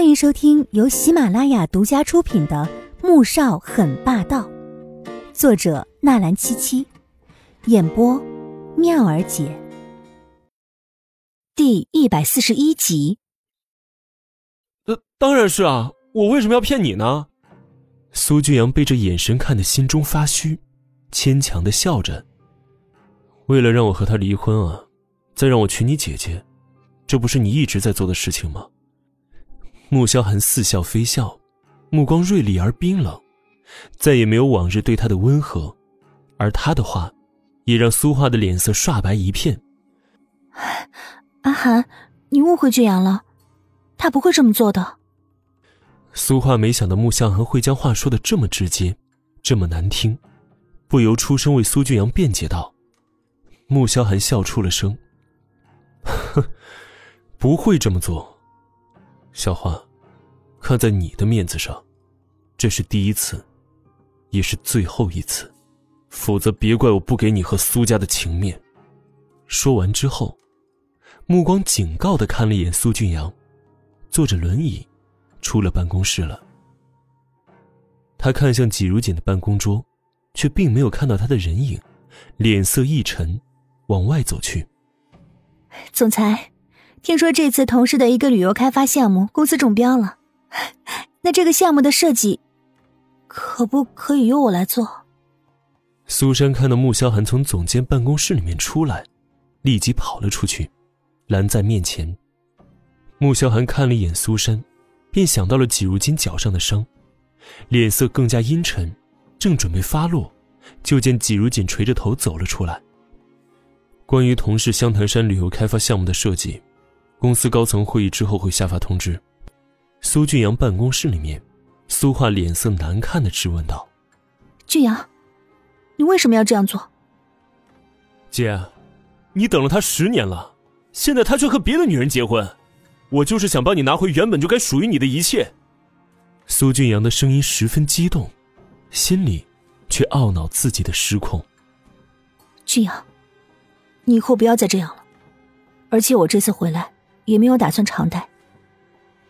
欢迎收听由喜马拉雅独家出品的《穆少很霸道》，作者纳兰七七，演播妙儿姐。第一百四十一集。呃，当然是啊，我为什么要骗你呢？苏俊阳被这眼神看得心中发虚，牵强的笑着。为了让我和他离婚啊，再让我娶你姐姐，这不是你一直在做的事情吗？穆萧寒似笑非笑，目光锐利而冰冷，再也没有往日对他的温和，而他的话，也让苏画的脸色刷白一片。阿寒，你误会俊阳了，他不会这么做的。苏画没想到穆萧寒会将话说的这么直接，这么难听，不由出声为苏俊阳辩解道。穆萧寒笑出了声，哼，不会这么做。小花，看在你的面子上，这是第一次，也是最后一次，否则别怪我不给你和苏家的情面。说完之后，目光警告的看了一眼苏俊阳，坐着轮椅，出了办公室了。他看向季如锦的办公桌，却并没有看到他的人影，脸色一沉，往外走去。总裁。听说这次同事的一个旅游开发项目公司中标了，那这个项目的设计，可不可以由我来做？苏珊看到穆萧寒从总监办公室里面出来，立即跑了出去，拦在面前。穆萧寒看了一眼苏珊，便想到了季如金脚上的伤，脸色更加阴沉，正准备发落，就见季如锦垂着头走了出来。关于同事湘潭山旅游开发项目的设计。公司高层会议之后会下发通知。苏俊阳办公室里面，苏画脸色难看的质问道：“俊阳，你为什么要这样做？”姐，你等了他十年了，现在他却和别的女人结婚，我就是想帮你拿回原本就该属于你的一切。苏俊阳的声音十分激动，心里却懊恼自己的失控。俊阳，你以后不要再这样了，而且我这次回来。也没有打算常待。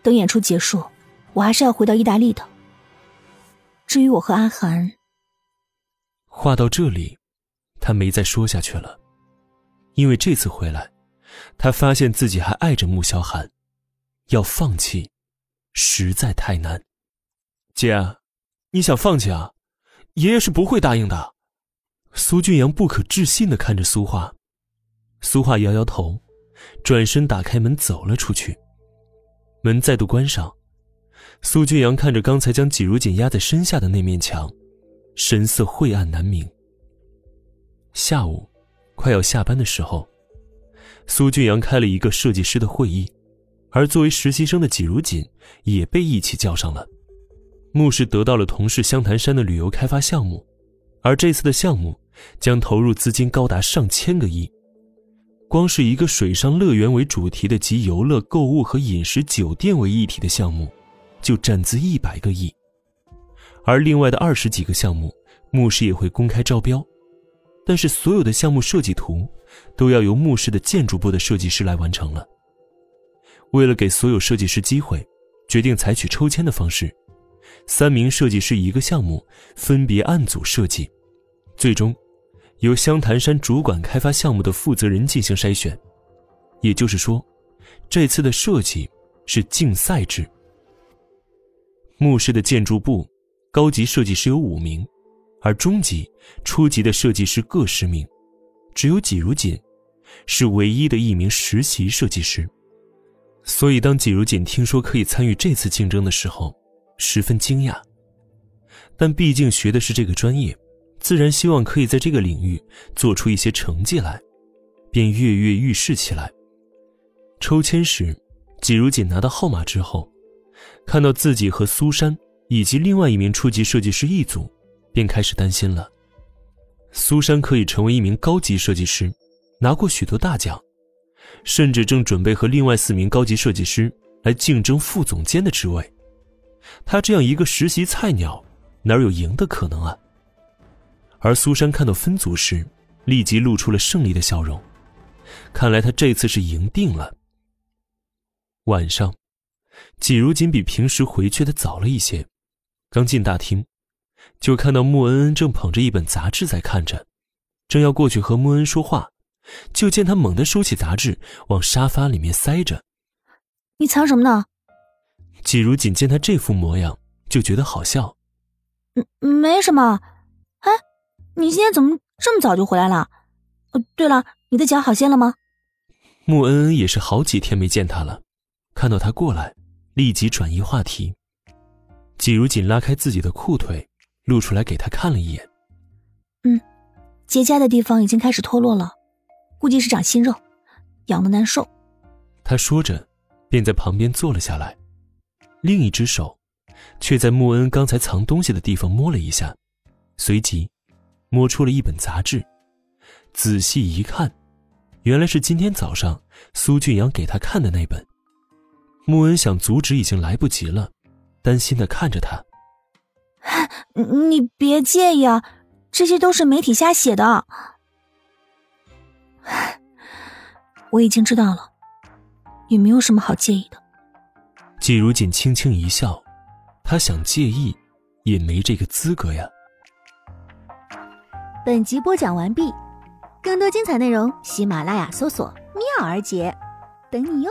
等演出结束，我还是要回到意大利的。至于我和阿寒，话到这里，他没再说下去了，因为这次回来，他发现自己还爱着穆萧寒，要放弃，实在太难。姐，你想放弃啊？爷爷是不会答应的。苏俊阳不可置信的看着苏画，苏画摇摇头。转身打开门走了出去，门再度关上。苏俊阳看着刚才将季如锦压在身下的那面墙，神色晦暗难明。下午，快要下班的时候，苏俊阳开了一个设计师的会议，而作为实习生的季如锦也被一起叫上了。穆氏得到了同事湘潭山的旅游开发项目，而这次的项目将投入资金高达上千个亿。光是一个水上乐园为主题的集游乐、购物和饮食酒店为一体的项目，就占资一百个亿。而另外的二十几个项目，牧师也会公开招标，但是所有的项目设计图都要由牧师的建筑部的设计师来完成了。为了给所有设计师机会，决定采取抽签的方式，三名设计师一个项目，分别按组设计，最终。由湘潭山主管开发项目的负责人进行筛选，也就是说，这次的设计是竞赛制。墓室的建筑部高级设计师有五名，而中级、初级的设计师各十名，只有季如锦是唯一的一名实习设计师。所以，当季如锦听说可以参与这次竞争的时候，十分惊讶。但毕竟学的是这个专业。自然希望可以在这个领域做出一些成绩来，便跃跃欲试起来。抽签时，季如锦拿到号码之后，看到自己和苏珊以及另外一名初级设计师一组，便开始担心了。苏珊可以成为一名高级设计师，拿过许多大奖，甚至正准备和另外四名高级设计师来竞争副总监的职位。他这样一个实习菜鸟，哪有赢的可能啊？而苏珊看到分组时，立即露出了胜利的笑容。看来她这次是赢定了。晚上，季如锦比平时回去的早了一些，刚进大厅，就看到穆恩恩正捧着一本杂志在看着，正要过去和穆恩说话，就见他猛地收起杂志，往沙发里面塞着。你藏什么呢？季如锦见他这副模样，就觉得好笑。嗯，没什么。哎，你今天怎么这么早就回来了？哦，对了，你的脚好些了吗？穆恩恩也是好几天没见他了，看到他过来，立即转移话题。季如锦拉开自己的裤腿，露出来给他看了一眼。嗯，结痂的地方已经开始脱落了，估计是长新肉，痒的难受。他说着，便在旁边坐了下来，另一只手却在穆恩刚才藏东西的地方摸了一下，随即摸出了一本杂志，仔细一看。原来是今天早上苏俊阳给他看的那本。穆恩想阻止，已经来不及了，担心的看着他：“你别介意啊，这些都是媒体瞎写的。我已经知道了，也没有什么好介意的。”季如锦轻轻一笑，他想介意，也没这个资格呀。本集播讲完毕。更多精彩内容，喜马拉雅搜索“妙儿姐”，等你哟。